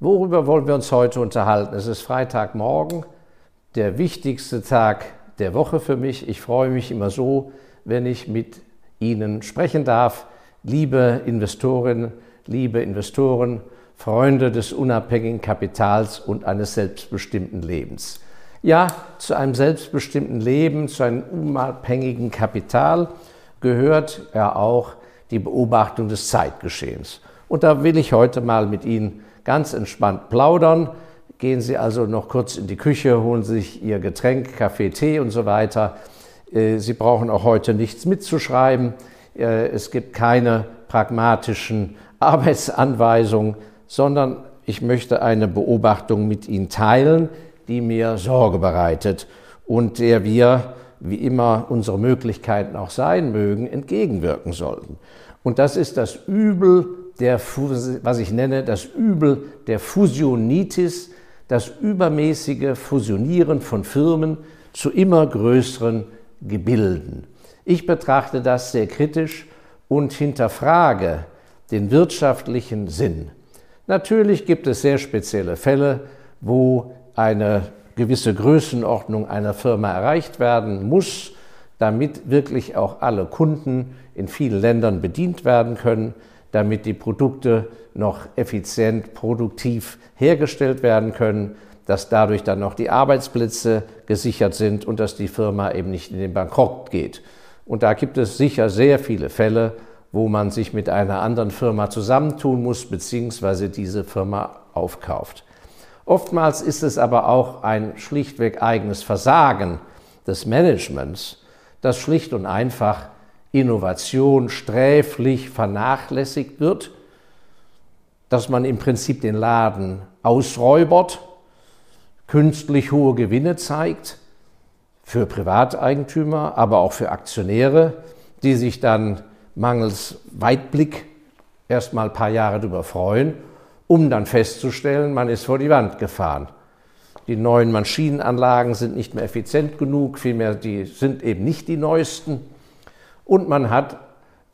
Worüber wollen wir uns heute unterhalten? Es ist Freitagmorgen, der wichtigste Tag der Woche für mich. Ich freue mich immer so, wenn ich mit Ihnen sprechen darf. Liebe Investorinnen, liebe Investoren, Freunde des unabhängigen Kapitals und eines selbstbestimmten Lebens. Ja, zu einem selbstbestimmten Leben, zu einem unabhängigen Kapital gehört ja auch die Beobachtung des Zeitgeschehens. Und da will ich heute mal mit Ihnen ganz entspannt plaudern. Gehen Sie also noch kurz in die Küche, holen sich Ihr Getränk, Kaffee, Tee und so weiter. Äh, Sie brauchen auch heute nichts mitzuschreiben. Äh, es gibt keine pragmatischen Arbeitsanweisungen, sondern ich möchte eine Beobachtung mit Ihnen teilen, die mir Sorge bereitet und der wir, wie immer unsere Möglichkeiten auch sein mögen, entgegenwirken sollten. Und das ist das Übel der, was ich nenne, das Übel der Fusionitis, das übermäßige Fusionieren von Firmen zu immer größeren Gebilden. Ich betrachte das sehr kritisch und hinterfrage den wirtschaftlichen Sinn. Natürlich gibt es sehr spezielle Fälle, wo eine gewisse Größenordnung einer Firma erreicht werden muss, damit wirklich auch alle Kunden in vielen Ländern bedient werden können damit die Produkte noch effizient, produktiv hergestellt werden können, dass dadurch dann noch die Arbeitsplätze gesichert sind und dass die Firma eben nicht in den Bankrott geht. Und da gibt es sicher sehr viele Fälle, wo man sich mit einer anderen Firma zusammentun muss, beziehungsweise diese Firma aufkauft. Oftmals ist es aber auch ein schlichtweg eigenes Versagen des Managements, das schlicht und einfach Innovation sträflich vernachlässigt wird, dass man im Prinzip den Laden ausräubert, künstlich hohe Gewinne zeigt für Privateigentümer, aber auch für Aktionäre, die sich dann mangels Weitblick erst mal ein paar Jahre darüber freuen, um dann festzustellen, man ist vor die Wand gefahren. Die neuen Maschinenanlagen sind nicht mehr effizient genug, vielmehr die sind eben nicht die neuesten und man hat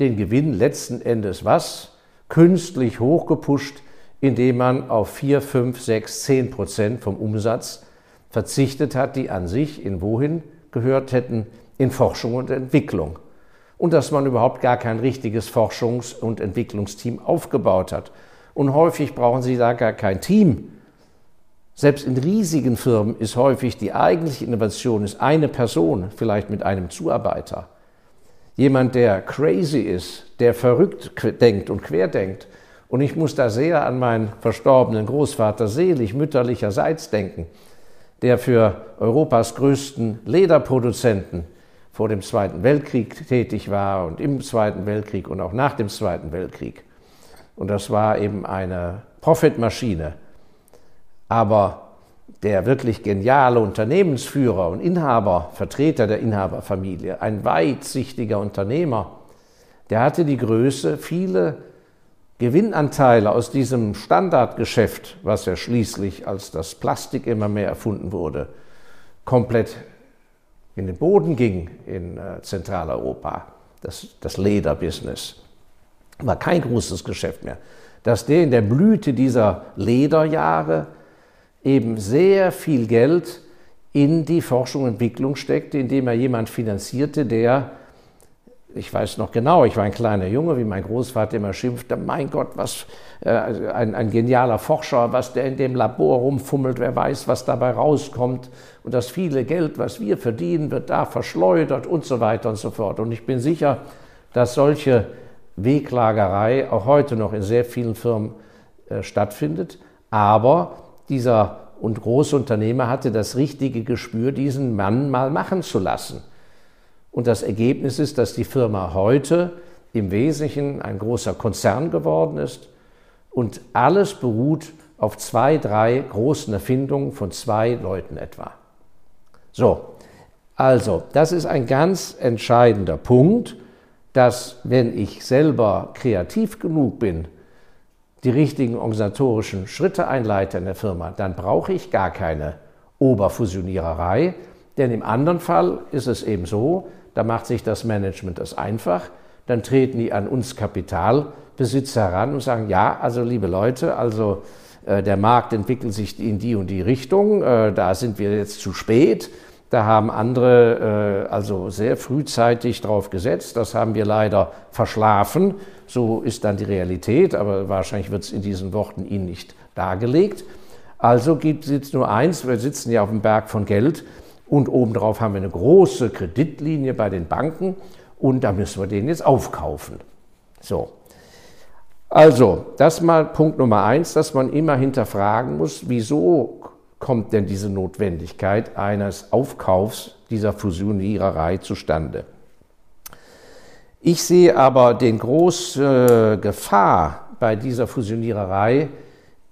den Gewinn letzten Endes was? Künstlich hochgepusht, indem man auf 4, 5, 6, 10 Prozent vom Umsatz verzichtet hat, die an sich in wohin gehört hätten? In Forschung und Entwicklung. Und dass man überhaupt gar kein richtiges Forschungs- und Entwicklungsteam aufgebaut hat. Und häufig brauchen Sie da gar kein Team. Selbst in riesigen Firmen ist häufig die eigentliche Innovation ist eine Person, vielleicht mit einem Zuarbeiter. Jemand, der crazy ist, der verrückt denkt und querdenkt. Und ich muss da sehr an meinen verstorbenen Großvater selig mütterlicherseits denken, der für Europas größten Lederproduzenten vor dem Zweiten Weltkrieg tätig war und im Zweiten Weltkrieg und auch nach dem Zweiten Weltkrieg. Und das war eben eine Profitmaschine. Aber der wirklich geniale Unternehmensführer und Inhaber, Vertreter der Inhaberfamilie, ein weitsichtiger Unternehmer, der hatte die Größe, viele Gewinnanteile aus diesem Standardgeschäft, was ja schließlich als das Plastik immer mehr erfunden wurde, komplett in den Boden ging in äh, Zentraleuropa, das, das Lederbusiness. War kein großes Geschäft mehr. Dass der in der Blüte dieser Lederjahre eben sehr viel Geld in die Forschung und Entwicklung steckte, indem er jemand finanzierte, der, ich weiß noch genau, ich war ein kleiner Junge, wie mein Großvater immer schimpfte, mein Gott, was äh, ein, ein genialer Forscher, was der in dem Labor rumfummelt, wer weiß, was dabei rauskommt. Und das viele Geld, was wir verdienen, wird da verschleudert und so weiter und so fort. Und ich bin sicher, dass solche Weglagerei auch heute noch in sehr vielen Firmen äh, stattfindet. Aber dieser und Großunternehmer hatte das richtige Gespür, diesen Mann mal machen zu lassen. Und das Ergebnis ist, dass die Firma heute im Wesentlichen ein großer Konzern geworden ist und alles beruht auf zwei, drei großen Erfindungen von zwei Leuten etwa. So, also, das ist ein ganz entscheidender Punkt, dass wenn ich selber kreativ genug bin, die richtigen organisatorischen Schritte einleite in der Firma, dann brauche ich gar keine Oberfusioniererei, denn im anderen Fall ist es eben so, da macht sich das Management das einfach, dann treten die an uns Kapitalbesitzer heran und sagen, ja, also liebe Leute, also äh, der Markt entwickelt sich in die und die Richtung, äh, da sind wir jetzt zu spät. Da haben andere also sehr frühzeitig drauf gesetzt. Das haben wir leider verschlafen. So ist dann die Realität, aber wahrscheinlich wird es in diesen Worten Ihnen nicht dargelegt. Also gibt es nur eins, wir sitzen ja auf dem Berg von Geld und obendrauf haben wir eine große Kreditlinie bei den Banken und da müssen wir den jetzt aufkaufen. So. Also, das mal Punkt Nummer eins, dass man immer hinterfragen muss, wieso kommt denn diese Notwendigkeit eines Aufkaufs dieser Fusioniererei zustande. Ich sehe aber den große Gefahr bei dieser Fusioniererei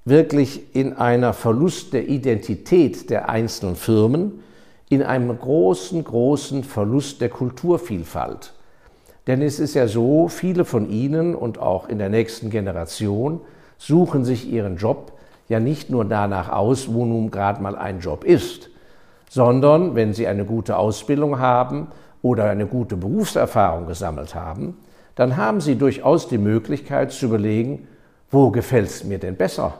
wirklich in einer Verlust der Identität der einzelnen Firmen, in einem großen, großen Verlust der Kulturvielfalt. Denn es ist ja so, viele von Ihnen und auch in der nächsten Generation suchen sich ihren Job ja nicht nur danach aus, wo nun gerade mal ein Job ist, sondern wenn Sie eine gute Ausbildung haben oder eine gute Berufserfahrung gesammelt haben, dann haben Sie durchaus die Möglichkeit zu überlegen, wo gefällt es mir denn besser?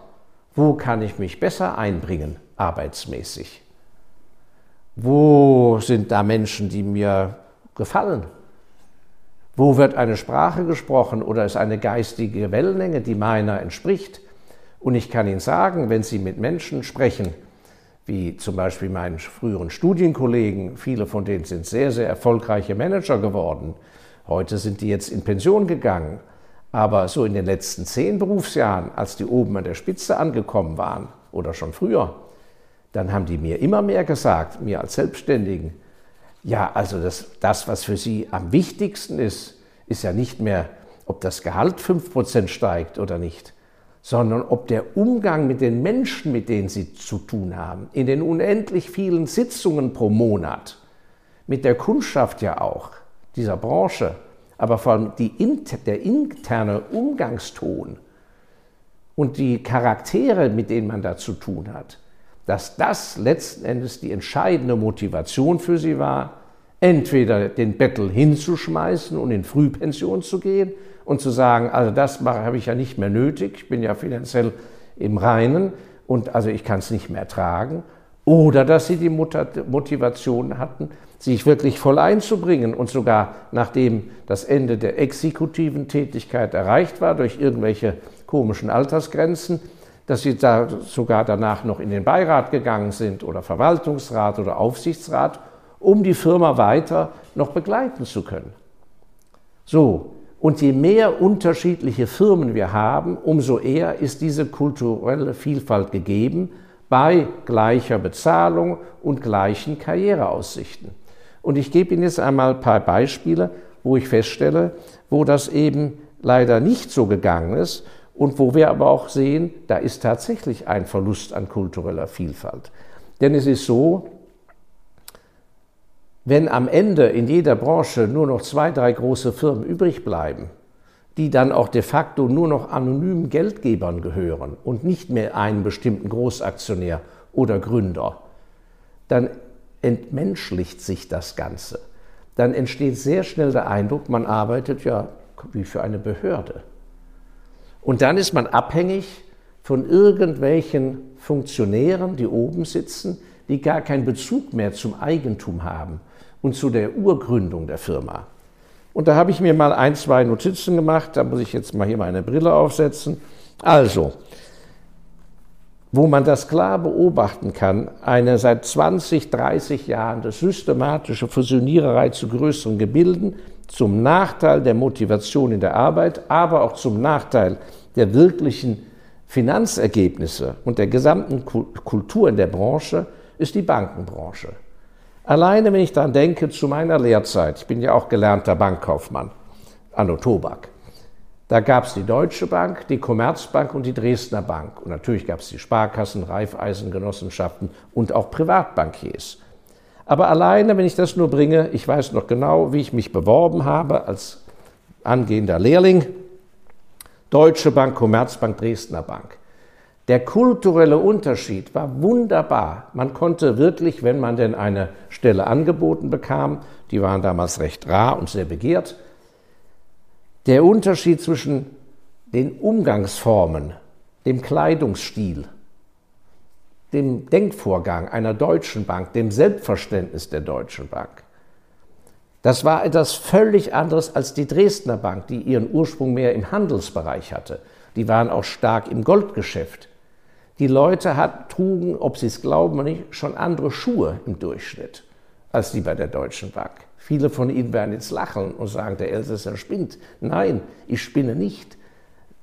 Wo kann ich mich besser einbringen arbeitsmäßig? Wo sind da Menschen, die mir gefallen? Wo wird eine Sprache gesprochen oder ist eine geistige Wellenlänge, die meiner entspricht? Und ich kann Ihnen sagen, wenn Sie mit Menschen sprechen, wie zum Beispiel meinen früheren Studienkollegen, viele von denen sind sehr, sehr erfolgreiche Manager geworden. Heute sind die jetzt in Pension gegangen. Aber so in den letzten zehn Berufsjahren, als die oben an der Spitze angekommen waren oder schon früher, dann haben die mir immer mehr gesagt, mir als Selbstständigen, ja, also das, das was für sie am wichtigsten ist, ist ja nicht mehr, ob das Gehalt 5% steigt oder nicht, sondern ob der Umgang mit den Menschen, mit denen sie zu tun haben, in den unendlich vielen Sitzungen pro Monat, mit der Kundschaft ja auch, dieser Branche, aber vor allem die, der interne Umgangston und die Charaktere, mit denen man da zu tun hat, dass das letzten Endes die entscheidende Motivation für sie war, entweder den Bettel hinzuschmeißen und in Frühpension zu gehen und zu sagen, also das habe ich ja nicht mehr nötig, ich bin ja finanziell im Reinen und also ich kann es nicht mehr tragen, oder dass sie die Motivation hatten, sich wirklich voll einzubringen und sogar nachdem das Ende der exekutiven Tätigkeit erreicht war durch irgendwelche komischen Altersgrenzen, dass sie da sogar danach noch in den Beirat gegangen sind oder Verwaltungsrat oder Aufsichtsrat, um die Firma weiter noch begleiten zu können. So, und je mehr unterschiedliche Firmen wir haben, umso eher ist diese kulturelle Vielfalt gegeben bei gleicher Bezahlung und gleichen Karriereaussichten. Und ich gebe Ihnen jetzt einmal ein paar Beispiele, wo ich feststelle, wo das eben leider nicht so gegangen ist und wo wir aber auch sehen, da ist tatsächlich ein Verlust an kultureller Vielfalt. Denn es ist so, wenn am Ende in jeder Branche nur noch zwei, drei große Firmen übrig bleiben, die dann auch de facto nur noch anonymen Geldgebern gehören und nicht mehr einem bestimmten Großaktionär oder Gründer, dann entmenschlicht sich das Ganze. Dann entsteht sehr schnell der Eindruck, man arbeitet ja wie für eine Behörde. Und dann ist man abhängig von irgendwelchen Funktionären, die oben sitzen, die gar keinen Bezug mehr zum Eigentum haben und zu der Urgründung der Firma. Und da habe ich mir mal ein, zwei Notizen gemacht, da muss ich jetzt mal hier meine Brille aufsetzen. Also, wo man das klar beobachten kann, eine seit 20, 30 Jahren das systematische Fusioniererei zu größeren Gebilden zum Nachteil der Motivation in der Arbeit, aber auch zum Nachteil der wirklichen Finanzergebnisse und der gesamten Kultur in der Branche ist die Bankenbranche. Alleine wenn ich daran denke, zu meiner Lehrzeit, ich bin ja auch gelernter Bankkaufmann, Anno Tobak, da gab es die Deutsche Bank, die Commerzbank und die Dresdner Bank. Und natürlich gab es die Sparkassen, Raiffeisengenossenschaften und auch Privatbankiers. Aber alleine, wenn ich das nur bringe, ich weiß noch genau, wie ich mich beworben habe als angehender Lehrling. Deutsche Bank, Commerzbank, Dresdner Bank. Der kulturelle Unterschied war wunderbar. Man konnte wirklich, wenn man denn eine Stelle angeboten bekam, die waren damals recht rar und sehr begehrt, der Unterschied zwischen den Umgangsformen dem Kleidungsstil, dem Denkvorgang einer deutschen Bank, dem Selbstverständnis der deutschen Bank. Das war etwas völlig anderes als die Dresdner Bank, die ihren Ursprung mehr im Handelsbereich hatte. Die waren auch stark im Goldgeschäft. Die Leute hat, trugen, ob sie es glauben oder nicht, schon andere Schuhe im Durchschnitt als die bei der Deutschen Bank. Viele von Ihnen werden jetzt lachen und sagen, der Elsässer spinnt. Nein, ich spinne nicht.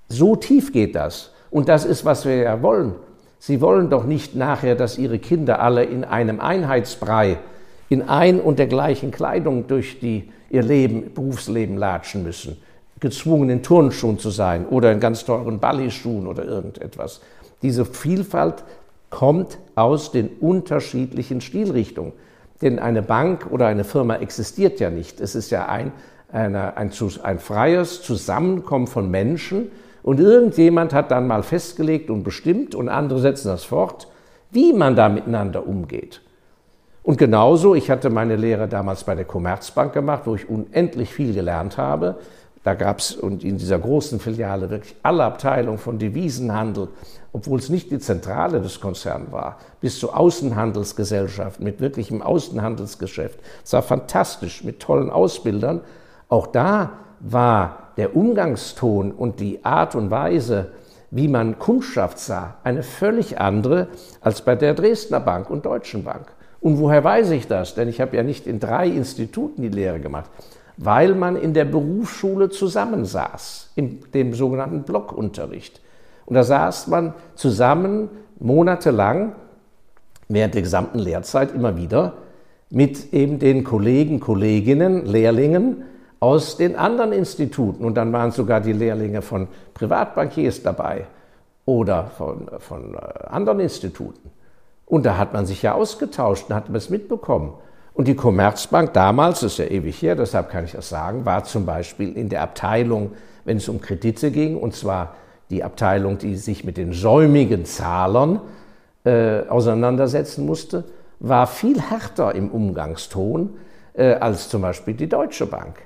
So tief geht das. Und das ist, was wir ja wollen. Sie wollen doch nicht nachher, dass Ihre Kinder alle in einem Einheitsbrei, in ein und der gleichen Kleidung durch die, ihr Leben, Berufsleben latschen müssen, gezwungen in Turnschuhen zu sein oder in ganz teuren Ballischuhen oder irgendetwas. Diese Vielfalt kommt aus den unterschiedlichen Stilrichtungen. Denn eine Bank oder eine Firma existiert ja nicht. Es ist ja ein, eine, ein, ein freies Zusammenkommen von Menschen, und irgendjemand hat dann mal festgelegt und bestimmt und andere setzen das fort, wie man da miteinander umgeht. Und genauso, ich hatte meine Lehre damals bei der Commerzbank gemacht, wo ich unendlich viel gelernt habe. Da gab es in dieser großen Filiale wirklich alle Abteilungen von Devisenhandel, obwohl es nicht die Zentrale des Konzerns war, bis zur Außenhandelsgesellschaft mit wirklichem Außenhandelsgeschäft. Es war fantastisch mit tollen Ausbildern. Auch da war der Umgangston und die Art und Weise, wie man Kundschaft sah, eine völlig andere als bei der Dresdner Bank und Deutschen Bank. Und woher weiß ich das? Denn ich habe ja nicht in drei Instituten die Lehre gemacht, weil man in der Berufsschule zusammensaß, in dem sogenannten Blockunterricht. Und da saß man zusammen monatelang während der gesamten Lehrzeit immer wieder mit eben den Kollegen, Kolleginnen, Lehrlingen aus den anderen Instituten. Und dann waren sogar die Lehrlinge von Privatbankiers dabei oder von, von äh, anderen Instituten. Und da hat man sich ja ausgetauscht und hat es mitbekommen. Und die Commerzbank damals, das ist ja ewig her, deshalb kann ich das sagen, war zum Beispiel in der Abteilung, wenn es um Kredite ging, und zwar die Abteilung, die sich mit den säumigen Zahlern äh, auseinandersetzen musste, war viel härter im Umgangston äh, als zum Beispiel die Deutsche Bank.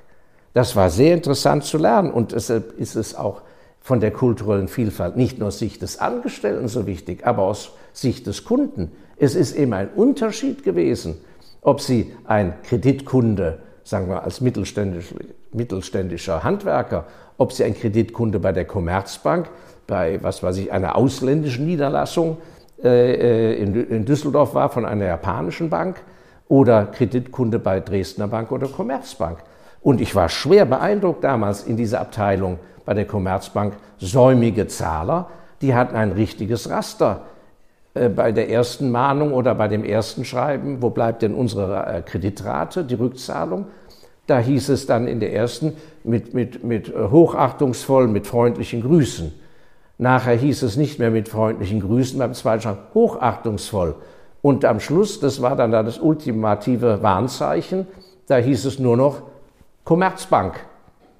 Das war sehr interessant zu lernen und deshalb ist es auch von der kulturellen Vielfalt nicht nur aus Sicht des Angestellten so wichtig, aber aus Sicht des Kunden. Es ist eben ein Unterschied gewesen, ob Sie ein Kreditkunde, sagen wir als mittelständisch, mittelständischer Handwerker, ob Sie ein Kreditkunde bei der Commerzbank, bei was weiß ich, einer ausländischen Niederlassung äh, in, in Düsseldorf war von einer japanischen Bank oder Kreditkunde bei Dresdner Bank oder Commerzbank. Und ich war schwer beeindruckt damals in dieser Abteilung bei der Commerzbank. Säumige Zahler, die hatten ein richtiges Raster. Äh, bei der ersten Mahnung oder bei dem ersten Schreiben, wo bleibt denn unsere äh, Kreditrate, die Rückzahlung? Da hieß es dann in der ersten mit, mit, mit äh, hochachtungsvoll, mit freundlichen Grüßen. Nachher hieß es nicht mehr mit freundlichen Grüßen, beim zweiten Schreiben hochachtungsvoll. Und am Schluss, das war dann das ultimative Warnzeichen, da hieß es nur noch Commerzbank,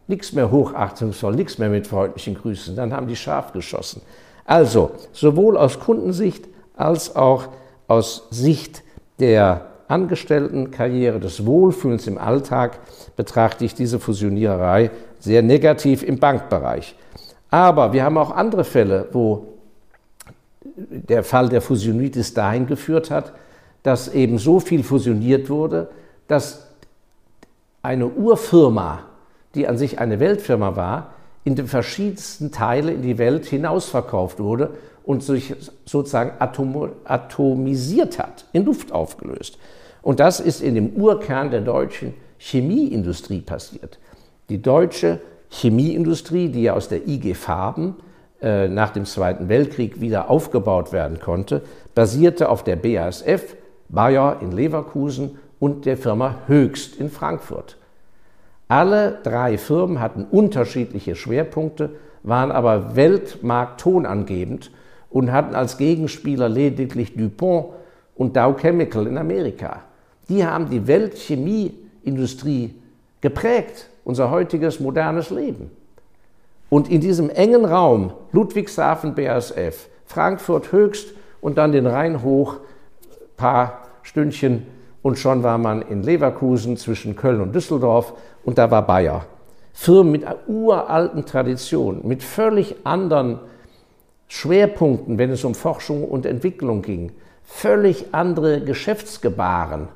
nichts mehr hochachtungsvoll, nichts mehr mit freundlichen Grüßen. Dann haben die scharf geschossen. Also, sowohl aus Kundensicht als auch aus Sicht der Angestelltenkarriere, des Wohlfühlens im Alltag betrachte ich diese Fusioniererei sehr negativ im Bankbereich. Aber wir haben auch andere Fälle, wo der Fall der Fusionitis dahin geführt hat, dass eben so viel fusioniert wurde, dass eine Urfirma, die an sich eine Weltfirma war, in die verschiedensten Teile in die Welt hinausverkauft wurde und sich sozusagen atom atomisiert hat, in Luft aufgelöst. Und das ist in dem Urkern der deutschen Chemieindustrie passiert. Die deutsche Chemieindustrie, die ja aus der IG Farben äh, nach dem Zweiten Weltkrieg wieder aufgebaut werden konnte, basierte auf der BASF, Bayer in Leverkusen und der Firma Höchst in Frankfurt. Alle drei Firmen hatten unterschiedliche Schwerpunkte, waren aber weltmarkttonangebend und hatten als Gegenspieler lediglich DuPont und Dow Chemical in Amerika. Die haben die Weltchemieindustrie geprägt, unser heutiges modernes Leben. Und in diesem engen Raum, Ludwigshafen BASF, Frankfurt höchst und dann den Rhein hoch, paar Stündchen und schon war man in Leverkusen zwischen Köln und Düsseldorf und da war Bayer. Firmen mit uralten Tradition, mit völlig anderen Schwerpunkten, wenn es um Forschung und Entwicklung ging, völlig andere Geschäftsgebaren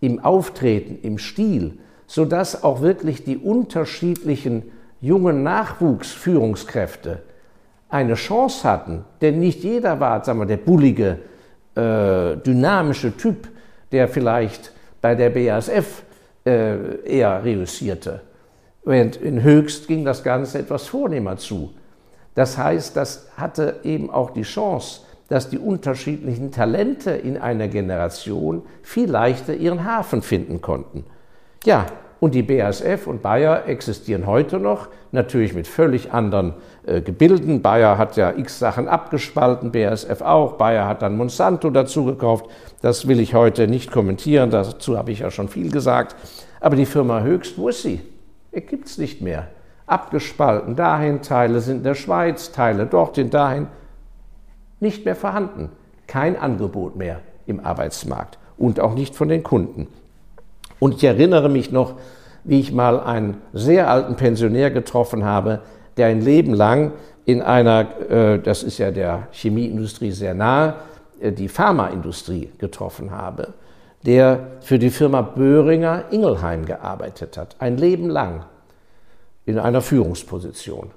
im Auftreten, im Stil, sodass auch wirklich die unterschiedlichen jungen Nachwuchsführungskräfte eine Chance hatten. Denn nicht jeder war, sagen wir, der bullige, äh, dynamische Typ, der vielleicht bei der BASF äh, eher reüssierte. Während in Höchst ging das Ganze etwas vornehmer zu. Das heißt, das hatte eben auch die Chance, dass die unterschiedlichen Talente in einer Generation viel leichter ihren Hafen finden konnten. Ja, und die BASF und Bayer existieren heute noch, natürlich mit völlig anderen äh, Gebilden. Bayer hat ja x Sachen abgespalten, BASF auch. Bayer hat dann Monsanto dazu gekauft. Das will ich heute nicht kommentieren, dazu habe ich ja schon viel gesagt. Aber die Firma Höchst, wo ist sie? Gibt es nicht mehr. Abgespalten, dahin, Teile sind in der Schweiz, Teile dorthin, dahin. Nicht mehr vorhanden. Kein Angebot mehr im Arbeitsmarkt und auch nicht von den Kunden. Und ich erinnere mich noch, wie ich mal einen sehr alten Pensionär getroffen habe, der ein Leben lang in einer, äh, das ist ja der Chemieindustrie sehr nahe, äh, die Pharmaindustrie getroffen habe, der für die Firma Böhringer Ingelheim gearbeitet hat, ein Leben lang in einer Führungsposition.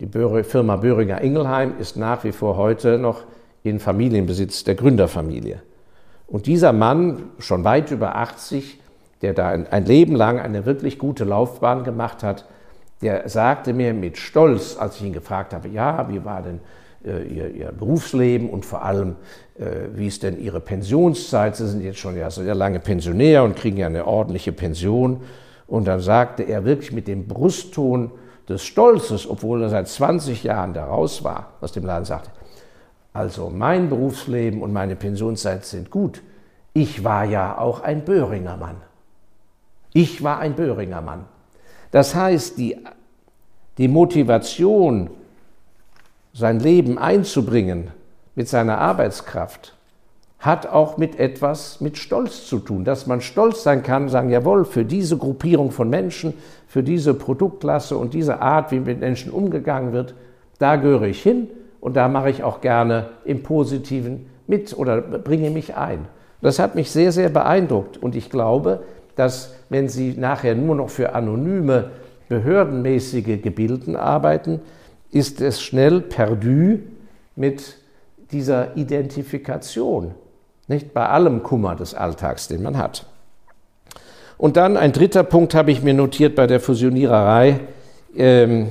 Die Firma Böhringer Ingelheim ist nach wie vor heute noch in Familienbesitz der Gründerfamilie. Und dieser Mann, schon weit über 80, der da ein, Leben lang eine wirklich gute Laufbahn gemacht hat, der sagte mir mit Stolz, als ich ihn gefragt habe, ja, wie war denn äh, ihr, ihr, Berufsleben und vor allem, äh, wie ist denn Ihre Pensionszeit? Sie sind jetzt schon ja sehr lange Pensionär und kriegen ja eine ordentliche Pension. Und dann sagte er wirklich mit dem Brustton des Stolzes, obwohl er seit 20 Jahren da raus war, aus dem Laden sagte, also mein Berufsleben und meine Pensionszeit sind gut. Ich war ja auch ein Böhringer Mann. Ich war ein Böhringer Mann. Das heißt, die, die Motivation, sein Leben einzubringen mit seiner Arbeitskraft, hat auch mit etwas mit Stolz zu tun, dass man stolz sein kann, sagen, jawohl, für diese Gruppierung von Menschen, für diese Produktklasse und diese Art, wie mit Menschen umgegangen wird, da gehöre ich hin und da mache ich auch gerne im Positiven mit oder bringe mich ein. Das hat mich sehr, sehr beeindruckt und ich glaube, dass wenn Sie nachher nur noch für anonyme, behördenmäßige Gebilden arbeiten, ist es schnell perdu mit dieser Identifikation, nicht bei allem Kummer des Alltags, den man hat. Und dann ein dritter Punkt habe ich mir notiert bei der Fusioniererei, ähm,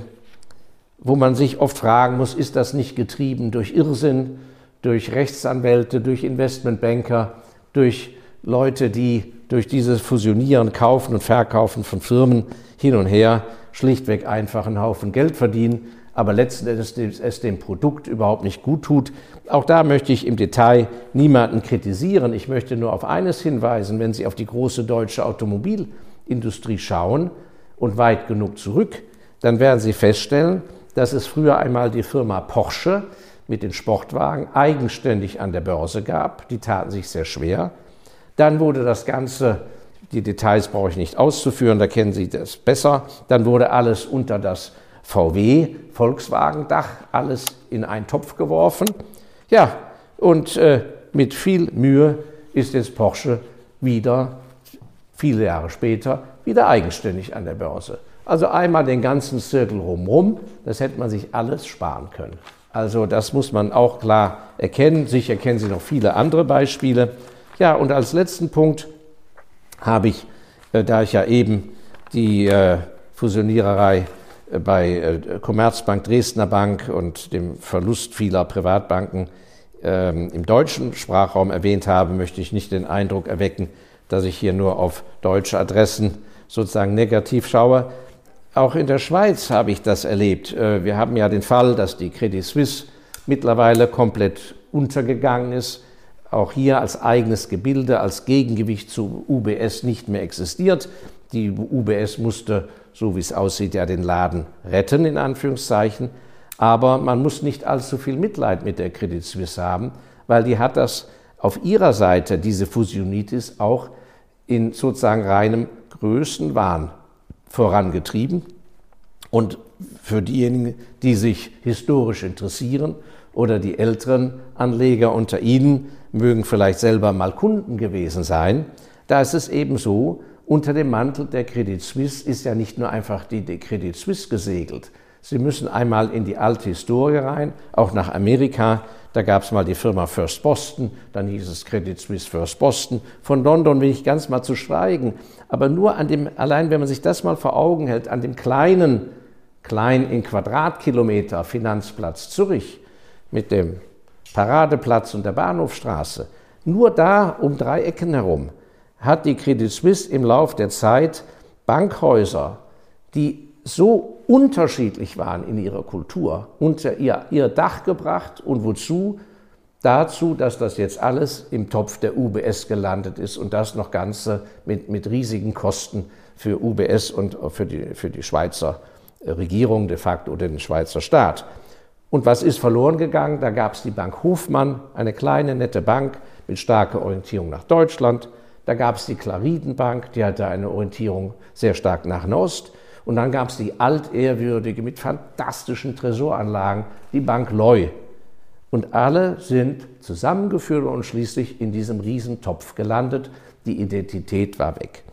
wo man sich oft fragen muss, ist das nicht getrieben durch Irrsinn, durch Rechtsanwälte, durch Investmentbanker, durch Leute, die durch dieses Fusionieren, Kaufen und Verkaufen von Firmen hin und her schlichtweg einfach einen Haufen Geld verdienen, aber letzten Endes es dem Produkt überhaupt nicht gut tut. Auch da möchte ich im Detail niemanden kritisieren. Ich möchte nur auf eines hinweisen, wenn Sie auf die große deutsche Automobilindustrie schauen und weit genug zurück, dann werden Sie feststellen, dass es früher einmal die Firma Porsche mit den Sportwagen eigenständig an der Börse gab. Die taten sich sehr schwer. Dann wurde das Ganze, die Details brauche ich nicht auszuführen, da kennen Sie das besser. Dann wurde alles unter das VW Volkswagen-Dach, alles in einen Topf geworfen. Ja, und äh, mit viel Mühe ist jetzt Porsche wieder, viele Jahre später, wieder eigenständig an der Börse. Also einmal den ganzen Zirkel rumrum, das hätte man sich alles sparen können. Also das muss man auch klar erkennen. Sicher kennen Sie noch viele andere Beispiele. Ja, und als letzten Punkt habe ich, äh, da ich ja eben die äh, Fusioniererei bei Commerzbank, Dresdner Bank und dem Verlust vieler Privatbanken ähm, im deutschen Sprachraum erwähnt habe, möchte ich nicht den Eindruck erwecken, dass ich hier nur auf deutsche Adressen sozusagen negativ schaue. Auch in der Schweiz habe ich das erlebt. Wir haben ja den Fall, dass die Credit Suisse mittlerweile komplett untergegangen ist auch hier als eigenes Gebilde, als Gegengewicht zu UBS nicht mehr existiert. Die UBS musste, so wie es aussieht, ja den Laden retten, in Anführungszeichen. Aber man muss nicht allzu viel Mitleid mit der Credit Suisse haben, weil die hat das auf ihrer Seite, diese Fusionitis, auch in sozusagen reinem Größenwahn vorangetrieben. Und für diejenigen, die sich historisch interessieren oder die älteren Anleger unter Ihnen mögen vielleicht selber mal Kunden gewesen sein. Da ist es eben so, unter dem Mantel der Credit Suisse ist ja nicht nur einfach die, Credit Suisse gesegelt. Sie müssen einmal in die alte Historie rein, auch nach Amerika. Da gab es mal die Firma First Boston, dann hieß es Credit Suisse First Boston. Von London will ich ganz mal zu schweigen. Aber nur an dem, allein wenn man sich das mal vor Augen hält, an dem kleinen, klein in Quadratkilometer Finanzplatz Zürich mit dem Paradeplatz und der Bahnhofstraße, nur da um drei Ecken herum hat die Credit Suisse im Lauf der Zeit Bankhäuser, die so unterschiedlich waren in ihrer Kultur, unter ihr, ihr Dach gebracht. Und wozu? Dazu, dass das jetzt alles im Topf der UBS gelandet ist und das noch Ganze mit, mit riesigen Kosten für UBS und für die, für die Schweizer Regierung de facto oder den Schweizer Staat. Und was ist verloren gegangen? Da gab es die Bank Hofmann, eine kleine, nette Bank mit starker Orientierung nach Deutschland. Da gab es die Claridenbank, die hatte eine Orientierung sehr stark nach Nost. Und dann gab es die altehrwürdige mit fantastischen Tresoranlagen, die Bank Loy. Und alle sind zusammengeführt und schließlich in diesem Riesentopf gelandet. Die Identität war weg.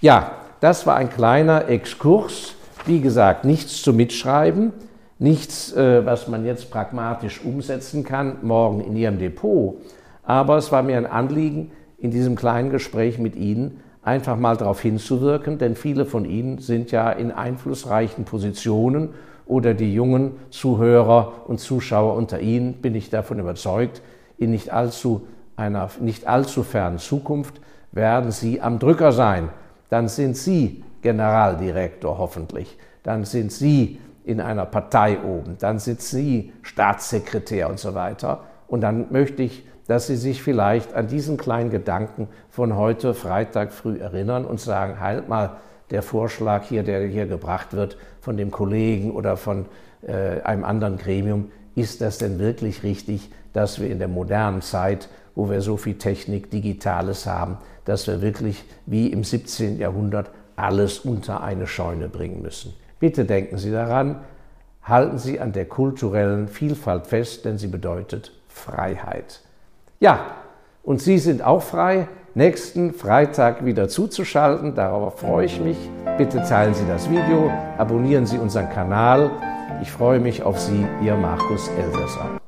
Ja, das war ein kleiner Exkurs. Wie gesagt, nichts zu mitschreiben nichts, äh, was man jetzt pragmatisch umsetzen kann, morgen in Ihrem Depot. Aber es war mir ein Anliegen, in diesem kleinen Gespräch mit Ihnen einfach mal darauf hinzuwirken, denn viele von Ihnen sind ja in einflussreichen Positionen oder die jungen Zuhörer und Zuschauer unter Ihnen, bin ich davon überzeugt, in nicht allzu einer nicht allzu fernen Zukunft werden Sie am Drücker sein. Dann sind Sie Generaldirektor hoffentlich. Dann sind Sie in einer Partei oben, dann sitzt sie Staatssekretär und so weiter. Und dann möchte ich, dass Sie sich vielleicht an diesen kleinen Gedanken von heute Freitag früh erinnern und sagen, halt mal, der Vorschlag hier, der hier gebracht wird von dem Kollegen oder von äh, einem anderen Gremium, ist das denn wirklich richtig, dass wir in der modernen Zeit, wo wir so viel Technik, Digitales haben, dass wir wirklich wie im 17. Jahrhundert alles unter eine Scheune bringen müssen? Bitte denken Sie daran, halten Sie an der kulturellen Vielfalt fest, denn sie bedeutet Freiheit. Ja, und Sie sind auch frei, nächsten Freitag wieder zuzuschalten. Darauf freue ich mich. Bitte teilen Sie das Video, abonnieren Sie unseren Kanal. Ich freue mich auf Sie, Ihr Markus Elsässer.